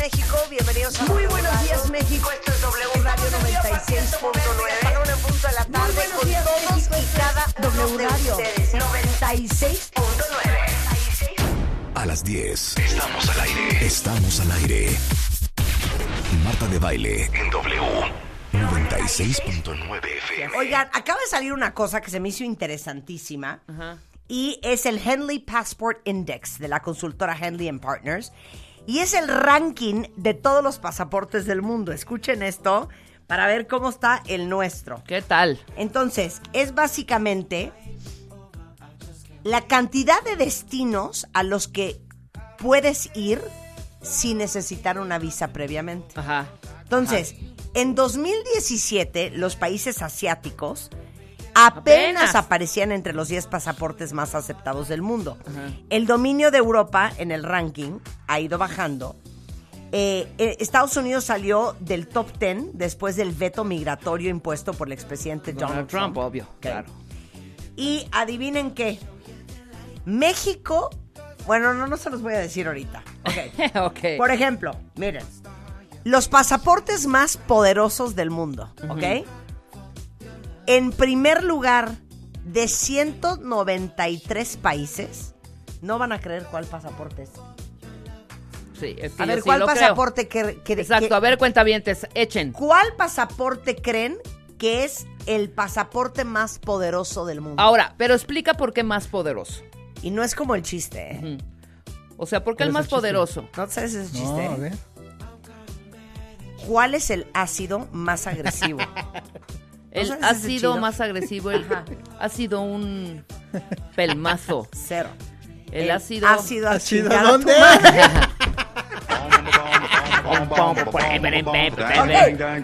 México. Bienvenidos a Muy buenos días, México. Esto es W Radio 96.9. A una en punto de la tarde buenos con días, todos México. y cada W Radio ustedes. 96.9. A las 10. Estamos al aire. Estamos al aire. Marta de baile en W. 96.9 FM. Oigan, acaba de salir una cosa que se me hizo interesantísima. Y es el Henley Passport Index de la consultora Henley and Partners. Y es el ranking de todos los pasaportes del mundo. Escuchen esto para ver cómo está el nuestro. ¿Qué tal? Entonces, es básicamente la cantidad de destinos a los que puedes ir sin necesitar una visa previamente. Ajá. Entonces, en 2017, los países asiáticos apenas, Apenas. aparecían entre los 10 pasaportes más aceptados del mundo. El dominio de Europa en el ranking ha ido bajando. Eh, eh, Estados Unidos salió del top 10 después del veto migratorio impuesto por el expresidente Donald, Donald Trump, Trump. obvio. Claro. Y adivinen qué. México, bueno, no, no se los voy a decir ahorita. Ok. ok. Por ejemplo, miren, los pasaportes más poderosos del mundo, ¿ok? En primer lugar, de 193 países, no van a creer cuál pasaporte es. sí, es que A ver, sí ¿cuál creo. pasaporte que, que- Exacto, que- a ver, cuentavientes, echen. ¿Cuál pasaporte creen que es el pasaporte más poderoso del mundo? Ahora, pero explica por qué más poderoso. Y no es como el chiste, ¿eh? O sea, ¿por qué el ¿Cuál es más poderoso? ¿No sabes ese No, chiste? a ver. ¿Cuál es el ácido más agresivo? Ese ácido chido? más agresivo, el Ajá. ha sido un pelmazo. Cero. El ácido. Ácido a ¿Ácido chingar a tu dónde?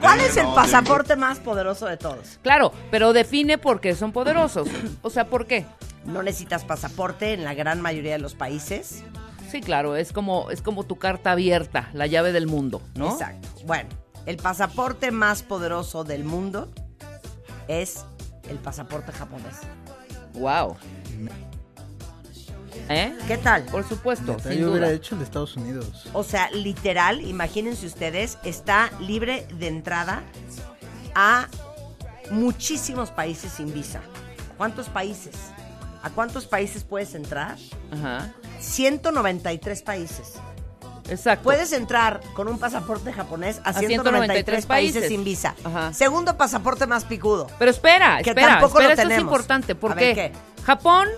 ¿Cuál es el pasaporte más poderoso de todos? Claro, pero define por qué son poderosos. O sea, ¿por qué? No necesitas pasaporte en la gran mayoría de los países. Sí, claro, es como, es como tu carta abierta, la llave del mundo, ¿no? Exacto. Bueno, el pasaporte más poderoso del mundo es el pasaporte japonés. Wow. ¿Eh? ¿Qué tal? Por supuesto, Neta, sin yo hubiera hecho el de Estados Unidos. O sea, literal, imagínense ustedes, está libre de entrada a muchísimos países sin visa. ¿Cuántos países? ¿A cuántos países puedes entrar? Ajá. 193 países. Exacto. Puedes entrar con un pasaporte japonés a, A 193 países. países. sin visa. Ajá. Segundo pasaporte más picudo. Pero espera, Que espera, tampoco espera, lo esto es tenemos. importante ver, porque ¿qué? Japón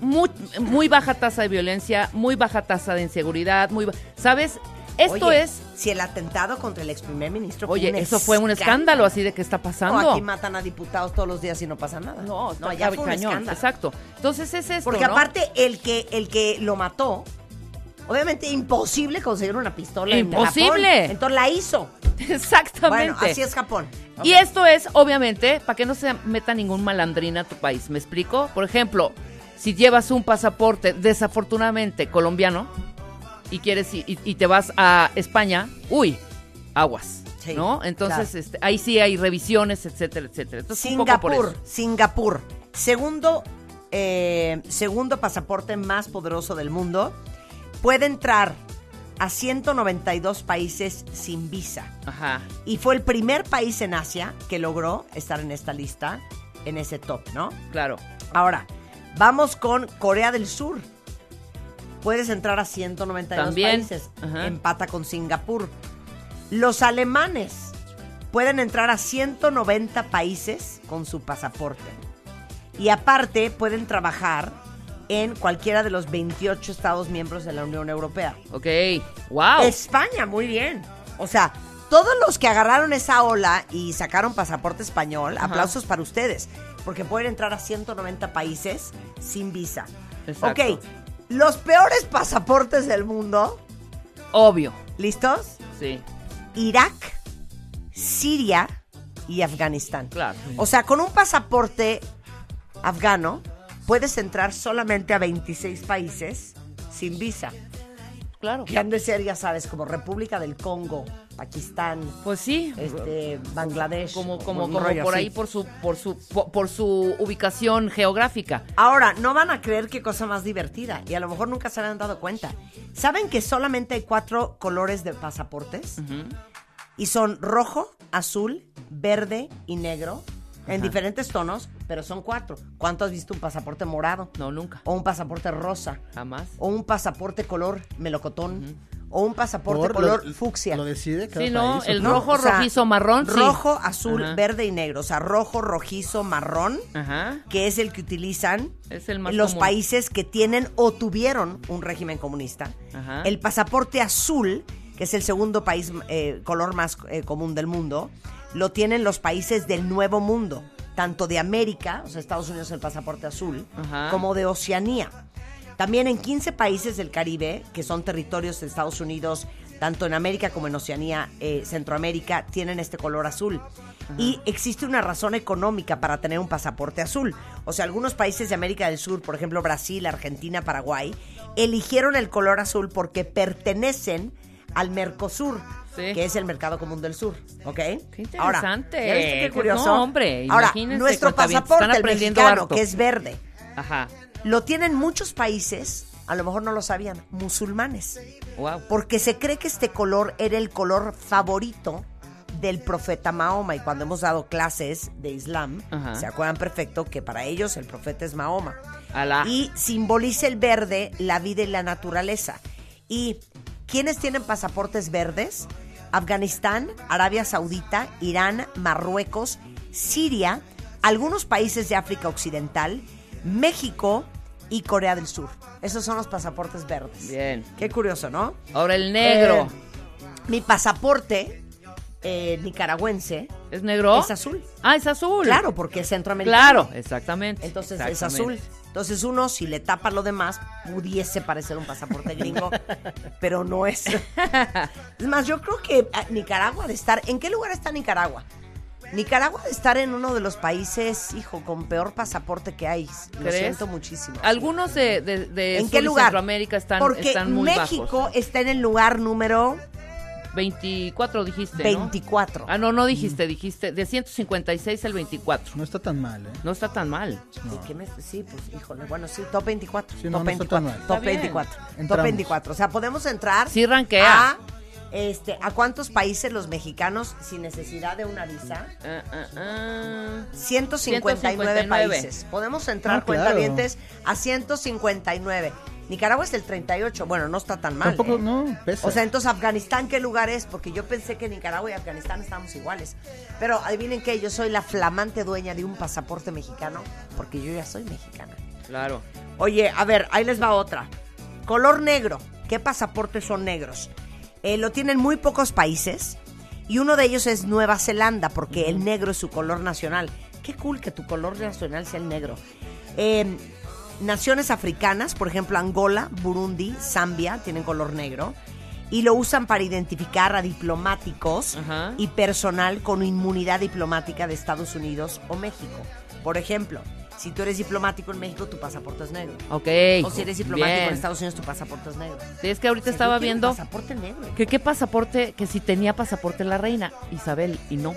muy, muy baja tasa de violencia, muy baja tasa de inseguridad, muy ¿sabes? Esto Oye, es Si el atentado contra el ex primer ministro Oye, eso fue un escándalo así de que está No, pasando. aquí matan a diputados todos los días y no pasa nada. No, está ya fue un cañón. escándalo. Exacto. Entonces es esto, Porque ¿no? aparte, el que, el que lo mató, obviamente imposible conseguir una pistola en Imposible. Japón. Entonces la hizo. Exactamente. Bueno, así es Japón. Y esto es, obviamente, para que no se meta ningún malandrín a tu país. ¿Me explico? Por ejemplo, si llevas un pasaporte desafortunadamente colombiano y quieres y, y- te vas a España, uy, aguas. Sí, ¿No? Entonces, claro. este, ahí sí hay revisiones, etcétera, etcétera. Entonces, un poco por Singapur, eso. Singapur. Segundo, eh, segundo pasaporte más poderoso del mundo. Puede entrar a 192 países sin visa. Ajá. Y fue el primer país en Asia que logró estar en esta lista, en ese top, ¿no? Claro. Ahora, vamos con Corea del Sur. Puedes entrar a 192 También, países. ajá. Empata con Singapur. Los alemanes pueden entrar a 190 países con su pasaporte. Y aparte pueden trabajar en cualquiera de los 28 estados miembros de la Unión Europea. Ok. Wow. España, muy bien. O sea, todos los que agarraron esa ola y sacaron pasaporte español, Ajá. aplausos para ustedes, porque pueden entrar a 190 países sin visa. Exacto. Ok, los peores pasaportes del mundo, Obvio. ¿listos? Sí. Irak, Siria y Afganistán. Claro. O sea, con un pasaporte afgano, puedes entrar solamente a 26 países sin visa. claro. Que han de ser, ya sabes, como República del Congo, Pakistán, Pues sí. este, Bangladesh. como como, como rollo por ahí por su por su por, por su ubicación geográfica. Ahora, no van a creer qué cosa más divertida y a lo mejor nunca se habían dado cuenta. ¿Saben que solamente hay cuatro colores de pasaportes? Y son rojo, azul, verde y negro en diferentes tonos, pero son cuatro. ¿Cuánto has visto un pasaporte morado? No, nunca. O un pasaporte rosa. Jamás. O un pasaporte color melocotón. O un pasaporte Por- color lo- fucsia. Lo decide cada Sí, no, país, ¿o el rojo, O sea, rojizo, marrón, sí. Rojo, azul, Ajá. verde y negro. O sea, rojo, rojizo, marrón, Ajá. que es el que utilizan Es el más los común. países que tienen o tuvieron un régimen comunista. Ajá. El pasaporte azul, que es el segundo país eh, color más eh, común del mundo, lo tienen los países del Nuevo Mundo, tanto de América, o sea, Estados Unidos el pasaporte azul, Ajá. como de Oceanía. También en 15 países del Caribe, que son territorios de Estados Unidos, tanto en América como en Oceanía, eh, Centroamérica, tienen este color azul. Y existe una razón económica para tener un pasaporte azul. O sea, algunos países de América del Sur, por ejemplo Brasil, Argentina, Paraguay, eligieron el color azul porque pertenecen al Mercosur, Sí. que es el mercado común del sur. ¿Ok? Qué Ahora, interesante. ¿ya viste qué curioso? no, hombre, Ahora, nuestro pasaporte, el mexicano, harto. que es verde, Ajá. lo tienen muchos países, a lo mejor no lo sabían, musulmanes. Wow. Porque se cree que este color era el color favorito del profeta Mahoma. Y cuando hemos dado clases de Islam, Ajá. se acuerdan perfecto que para ellos el profeta es Mahoma. Alá. Y simboliza el verde, la vida y la naturaleza. ¿Y quiénes tienen pasaportes verdes? Afganistán, Arabia Saudita, Irán, Marruecos, Siria, algunos países de África Occidental, México y Corea del Sur. Esos son los pasaportes verdes. Bien. Qué curioso, ¿no? Ahora el negro. Eh, mi pasaporte eh, nicaragüense ¿Es negro? es azul. Ah, es azul. Claro, porque es centroamericano. Claro, exactamente. Entonces es azul. Entonces uno, si le tapa lo demás, pudiese parecer un pasaporte gringo, pero no es. Es más, yo creo que ah, Nicaragua de estar... ¿En qué lugar está Nicaragua? Nicaragua de estar en uno de los países, hijo, con peor pasaporte que hay. Lo ¿Crees? siento muchísimo. Algunos de, de, de ¿En sur qué lugar? Centroamérica están, Porque están muy México bajos. está en el lugar número 24 dijiste, ¿no? 24. Ah, no, no dijiste, dijiste de 156 al 24. No está tan mal, ¿eh? No está tan mal. No. ¿Y qué me- sí, pues, híjole, bueno, sí, top 24. Sí, no, top no está tan 24. mal. Top Está bien. 24. Top Entramos. 24. O sea, podemos entrar. Sí ranquea. A, este, ¿A cuántos países los mexicanos sin necesidad de una visa? Ah, ah, ah. 159, 159. países. Podemos entrar, Ah, claro. cuentavientes, a 159. Nicaragua es el 38. Bueno, no está tan mal. Tampoco, ¿eh? no, pesa. O sea, entonces Afganistán, ¿qué lugar es? Porque yo pensé que Nicaragua y Afganistán estábamos iguales. Pero adivinen qué, yo soy la flamante dueña de un pasaporte mexicano, porque yo ya soy mexicana. Claro. Oye, a ver, ahí les va otra. Color negro. ¿Qué pasaportes son negros? Eh, lo tienen muy pocos países y uno de ellos es Nueva Zelanda porque el negro es su color nacional. Qué cool que tu color nacional sea el negro. Eh, naciones africanas, por ejemplo Angola, Burundi, Zambia, tienen color negro y lo usan para identificar a diplomáticos Ajá. y personal con inmunidad diplomática de Estados Unidos o México. Por ejemplo, si tú eres diplomático en México, tu pasaporte es negro. Ok. O si eres diplomático bien. en Estados Unidos, tu pasaporte es negro. Sí, es que ahorita O sea, estaba viendo pasaporte negro. que qué pasaporte, que si tenía pasaporte la reina Isabel y no.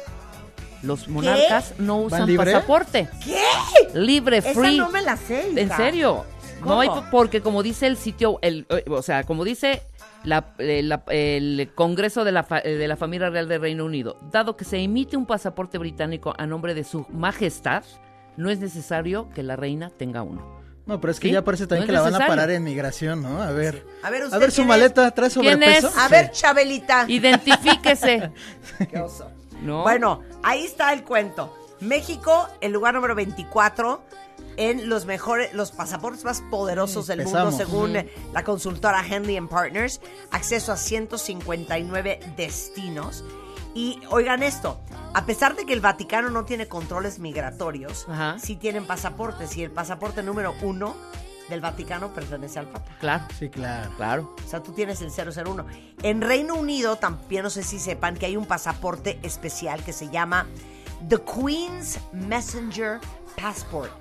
Los monarcas no usan libre? pasaporte. ¿Qué? Libre, Esa free. no me la sé. hija. ¿En serio? ¿Cómo? No hay, porque como dice el sitio, el, eh, o sea, como dice la- eh, la- el Congreso de la, fa- eh, de la Familia Real del Reino Unido, dado que se emite un pasaporte británico a nombre de su majestad, no es necesario que la reina tenga uno. No, pero es que ¿Sí? ya parece también No que la van a parar en migración, ¿no? A ver. A ver, ¿usted A ver su quién maleta, ¿trae ¿Quién sobrepeso? es? A ver, Chabelita. Identifíquese. Qué oso. ¿No? Bueno, ahí está el cuento. México, el lugar número 24 en los mejores, los pasaportes más poderosos del Empezamos. mundo, según la consultora Henley Partners. Acceso a 159 destinos. Y oigan esto, a pesar de que el Vaticano no tiene controles migratorios, Ajá. sí tienen pasaportes. Y el pasaporte número uno del Vaticano pertenece al Papa. Claro, Sí, claro. claro. O sea, tú tienes el 001. En Reino Unido, también no sé si sepan que hay un pasaporte especial que se llama The Queen's Messenger Passport.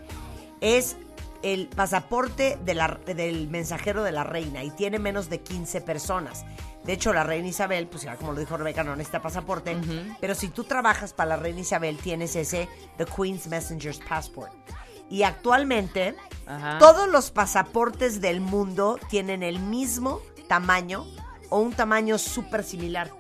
Es el pasaporte de la- del mensajero de la reina y tiene menos de 15 personas. De hecho, la reina Isabel, pues ya como lo dijo Rebeca, no necesita pasaporte. Pero si tú trabajas para la reina Isabel, tienes ese The Queen's Messenger's Passport. Y actualmente, Ajá. todos los pasaportes del mundo tienen el mismo tamaño o un tamaño súper similar.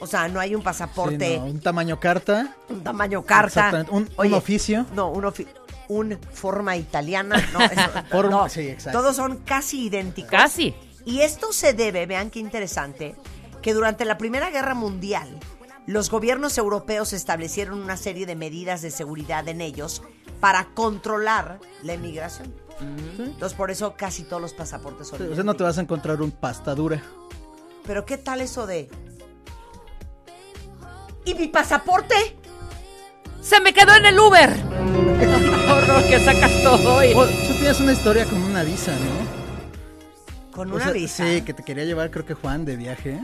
O sea, no hay un Sí, pasaporte, no, un tamaño carta. un tamaño carta. Exactamente, un- un oficio. No, un oficio. Un forma italiana. No, eso- no, sí, exacto. Todos son casi idénticos. Casi. Y esto se debe, vean qué interesante, que durante la Primera Guerra Mundial los gobiernos europeos establecieron una serie de medidas de seguridad en ellos para controlar la emigración. Entonces por eso casi todos los pasaportes son. O sea, no te vas a encontrar un pasta dura. Pero qué tal eso de ¿Y mi pasaporte? ¡Se me quedó en el Uber! Horror que sacas todo y... Oh, tú tienes una historia con una visa, ¿no? Con O una sea, visa. Sí, que te quería llevar, creo que Juan, de viaje.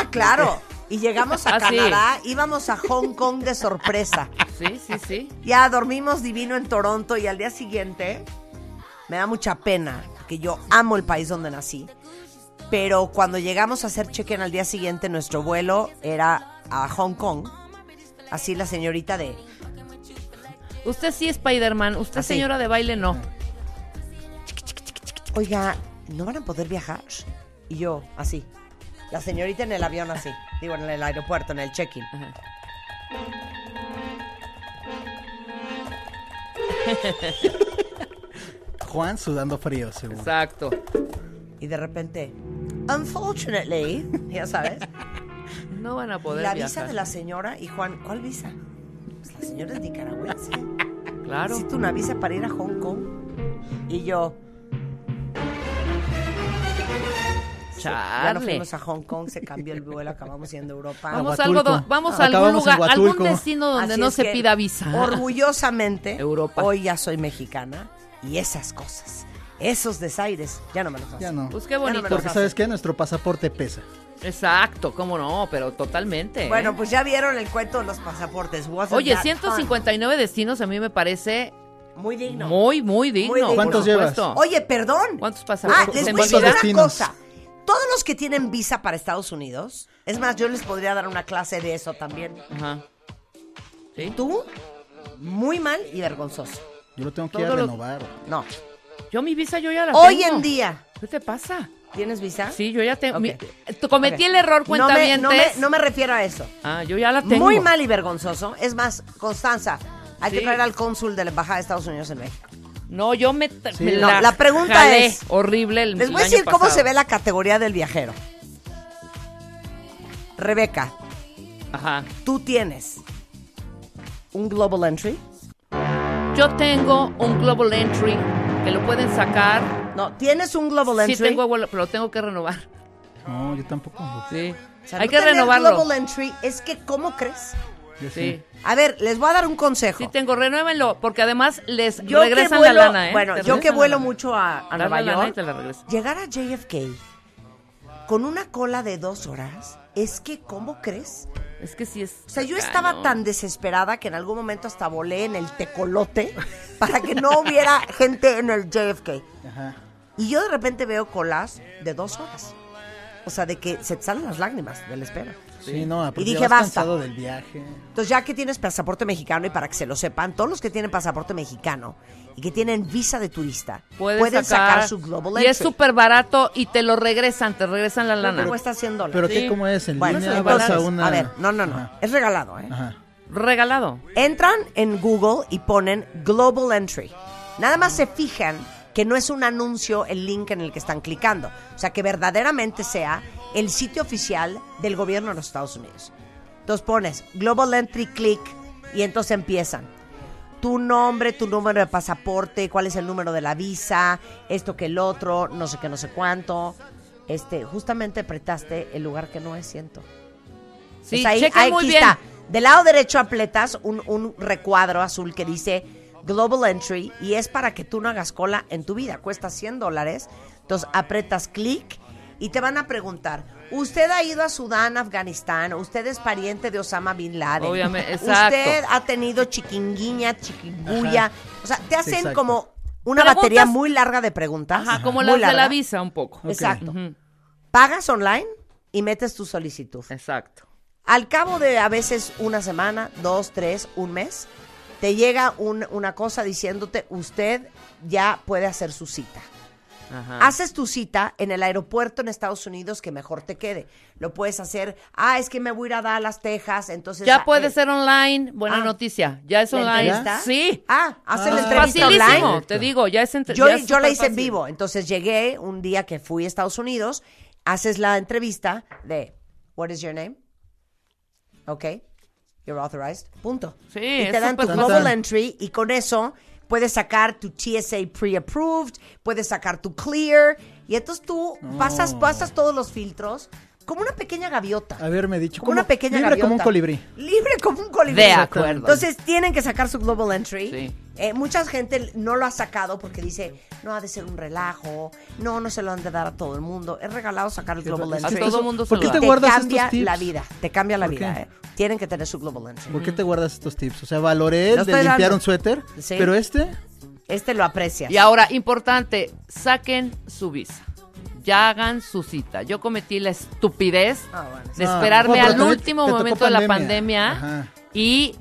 Ah, claro. Y llegamos a Ah, sí. Canadá, íbamos a Hong Kong de sorpresa. Sí, sí, sí. Ya dormimos divino en Toronto y al día siguiente me da mucha pena, porque yo amo el país donde nací. Pero cuando llegamos a hacer check-in al día siguiente, nuestro vuelo era a Hong Kong. Así la señorita de, Usted sí, Spider-Man. Usted, Así. señora de baile, no. oiga, ¿no van a poder viajar? Y yo, así. La señorita en el avión así. Digo, en el aeropuerto, en el check-in. Juan sudando frío, seguro. Exacto. Y de repente, unfortunately, ya sabes, No van a poder la viajar. visa de la señora y Juan, ¿cuál visa? Pues la señora es nicaragüense. Claro. Necesito una visa para ir a Hong Kong. Y yo, ya no Charle. fuimos a Hong Kong, se cambió el vuelo, acabamos yendo a Europa. Vamos, a, algo vamos a algún lugar, algún destino donde Así no se que, pida visa. Orgullosamente, Europa. hoy ya soy mexicana y esas cosas, esos desaires, ya no me los hacen. Ya no. Pues qué Ya no bonito. los Porque sabes qué, nuestro pasaporte pesa. Exacto, cómo no, pero totalmente. Bueno, ¿eh? pues ya vieron el cuento de los pasaportes. Wasn't Oye, that 159 destinos a mí me parece fun? Muy digno. muy, muy digno. digno. por ¿Cuántos llevas? Oye, perdón. ¿Cuántos Ah, pasaportes? les en voy a decir una cosa. Todos los que tienen visa para Estados Unidos, es más, yo les podría dar una clase de eso también. Ajá. ¿Sí? Tú, muy mal y vergonzoso. Yo lo tengo que ir a Todo lo- renovar. No. Yo mi visa yo ya la Hoy tengo. en día, ¿Qué te pasa? ¿tienes visa? Sí, yo ya tengo. Ok. mi- t- cometí Ok. el error, no cuenta me, no, me, no me refiero a eso. Ah, yo ya la tengo. Muy mal y vergonzoso. Es más, Constanza, hay que Sí. traer al cónsul de la Embajada de Estados Unidos en México. No, yo me, me No, la pregunta jalé es- horrible el Les voy a decir cómo se ve la categoría del viajero. Rebeca, Ajá. tú tienes un Global Entry. Yo tengo un Global Entry que lo pueden sacar. No, tienes un Global Sí Entry. tengo, abuelo, pero lo tengo que renovar. No, yo tampoco. Sí. O sea, Hay no que tener renovarlo. Global Entry es que, ¿cómo crees? Yo Sí. A ver, les voy a dar un consejo. Sí tengo, renuévenlo, porque además les yo regresan vuelo, la lana, ¿eh? Bueno, yo que vuelo mucho a, a Nueva la lana y York, te la regresan. llegar a JFK con una cola de dos horas, es que, ¿cómo crees? Es que sí es. O sea, yo estaba tan desesperada que en algún momento hasta volé en el tecolote para que no hubiera gente en el JFK. Ajá. Y yo de repente veo colas de dos horas. O sea, de que se te salen las lágrimas de la espera. Sí, no, Y dije, basta. del viaje. Entonces, ya que tienes pasaporte mexicano, y para que se lo sepan, todos los que tienen pasaporte mexicano y que tienen visa de turista pueden sacar, sacar, su Global Y Entry. es súper barato y te lo regresan, te regresan la lana. Cuesta 100 dólares. ¿Pero Sí. qué, cómo es? ¿En Bueno, línea? entonces, ¿Vas a una...? a ver, no, no, no. Ajá. Es regalado, ¿eh? Ajá. Regalado. Entran en Google y ponen Global Entry. Nada más se fijan que no es un anuncio el link en el que están clicando. O sea, que verdaderamente sea el sitio oficial del gobierno de los Estados Unidos. Entonces pones Global Entry Click y entonces empiezan. Tu nombre, tu número de pasaporte, cuál es el número de la visa, esto que el otro, no sé qué, no sé cuánto. Este, justamente apretaste el lugar que no es, siento. Sí, Pues ahí, ahí muy aquí bien. está. Del lado derecho apletas un, un recuadro azul que dice Global Entry y es para que tú no hagas cola en tu vida. Cuesta 100 dólares. Entonces apretas clic y te van a preguntar, ¿usted ha ido a Sudán, Afganistán? ¿Usted es pariente de Osama Bin Laden? Obviamente, exacto. ¿Usted ha tenido chiquinguiña, chiquinguya? O sea, te hacen exacto. como una Preguntas- batería muy larga de preguntas. Ajá, como muy las de la larga. visa un poco. Exacto. Pagas online y metes tu solicitud. Exacto. Al cabo de a veces una semana, dos, tres, un mes, te llega un- una cosa diciéndote, usted ya puede hacer su cita. Ajá. Haces tu cita en el aeropuerto en Estados Unidos que mejor te quede. Lo puedes hacer, ah, es que me voy a ir a Dallas, Texas, entonces... Ya ah, puede eh, ser online. Buena ah. noticia. Ya es ¿la online. entrevista? Sí. Ah, haces Ah. la entrevista facilísimo. online. Te digo, ya es entre- Yo, ya es yo la hice en vivo, entonces llegué un día que fui a Estados Unidos, haces la entrevista de, what is your name? Ok, you're authorized, punto. Sí, y es te dan tu global entry y con eso puedes sacar tu TSA pre-approved, puedes sacar tu clear y entonces tú pasas, pasas todos los filtros como una pequeña gaviota. Haberme dicho. Como una pequeña libre como un colibrí. Libre como un colibrí. De acuerdo. Entonces tienen que sacar su global entry. Sí. Eh, mucha gente no lo ha sacado porque dice, no ha de ser un relajo, no, no se lo han de dar a todo el mundo. Es regalado sacar el global Es A entry. todo eso- mundo se ¿Por lo te guardas cambia estos tips? la vida, te cambia la ¿Por vida. eh. Tienen que tener su global entry. ¿Por qué te guardas estos tips? O sea, valoré el de limpiar dando. un suéter, Sí. pero este, Este lo aprecias. Y ahora, importante, saquen su visa. Ya hagan su cita. Yo cometí la estupidez Ah, bueno, de esperarme al también último momento de la pandemia. Ajá. y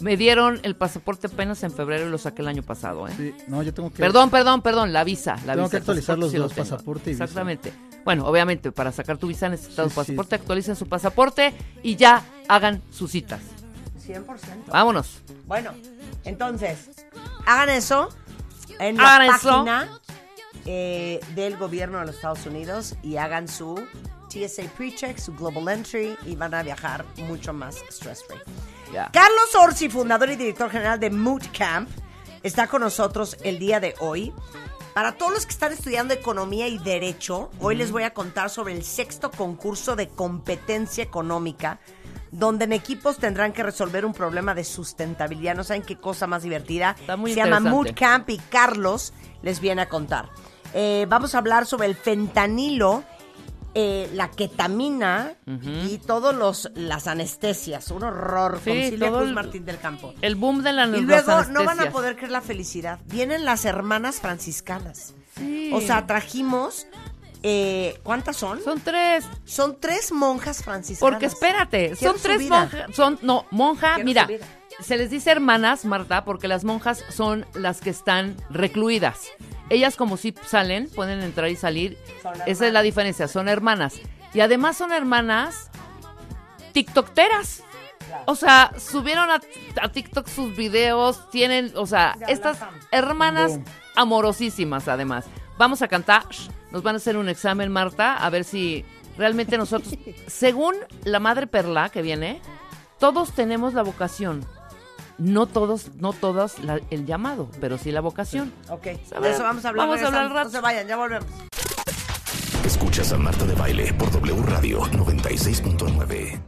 me dieron el pasaporte apenas en febrero y lo saqué el año pasado. ¿eh? sí, no, yo tengo que. Perdón, perdón, perdón, la visa. La Tengo visa, que actualizar los dos, pasaporte y visa. Exactamente. Bueno, obviamente, para sacar tu visa necesitas Sí, tu sí. pasaporte, actualicen su pasaporte y ya hagan sus citas. 100%. Vámonos. Bueno, entonces, hagan eso en la Hagan página eh, del gobierno de los Estados Unidos y hagan su TSA pre-check, su global entry y van a viajar mucho más stress-free. Carlos Orsi, fundador y director general de Mood Camp, está con nosotros el día de hoy. Para todos los que están estudiando economía y derecho, hoy les voy a contar sobre el sexto concurso de competencia económica, donde en equipos tendrán que resolver un problema de sustentabilidad. No saben qué cosa más divertida. Está muy Se llama. Mood Camp y Carlos les viene a contar. Eh, vamos a hablar sobre el fentanilo, eh, la ketamina y todos los las anestesias. Un horror Sí, Cruz el- Martín del Campo. El boom de la Y luego no van a poder creer la felicidad. Vienen las hermanas franciscanas. Sí. O sea, trajimos. eh, ¿Cuántas son? Son tres. Son tres monjas franciscanas. Porque espérate, Quiero son tres monjas. Son, no, monja, Quiero mira. Se les dice hermanas, Marta, porque las monjas son las que están recluidas. Ellas, como si salen, pueden entrar y salir. Esa es la diferencia, son hermanas. Y además son hermanas tiktokteras. O sea, subieron a, a TikTok sus videos, tienen, o sea, estas hermanas amorosísimas además. Vamos a cantar, nos van a hacer un examen, Marta, a ver si realmente nosotros, según la madre Perla que viene, todos tenemos la vocación. No todos, no todas la- el llamado, pero sí la vocación. Ok, de eso vamos a hablar. Vamos a hablar rato. No se vayan, ya volvemos. Escuchas a Marta de Baile por W Radio 96.9.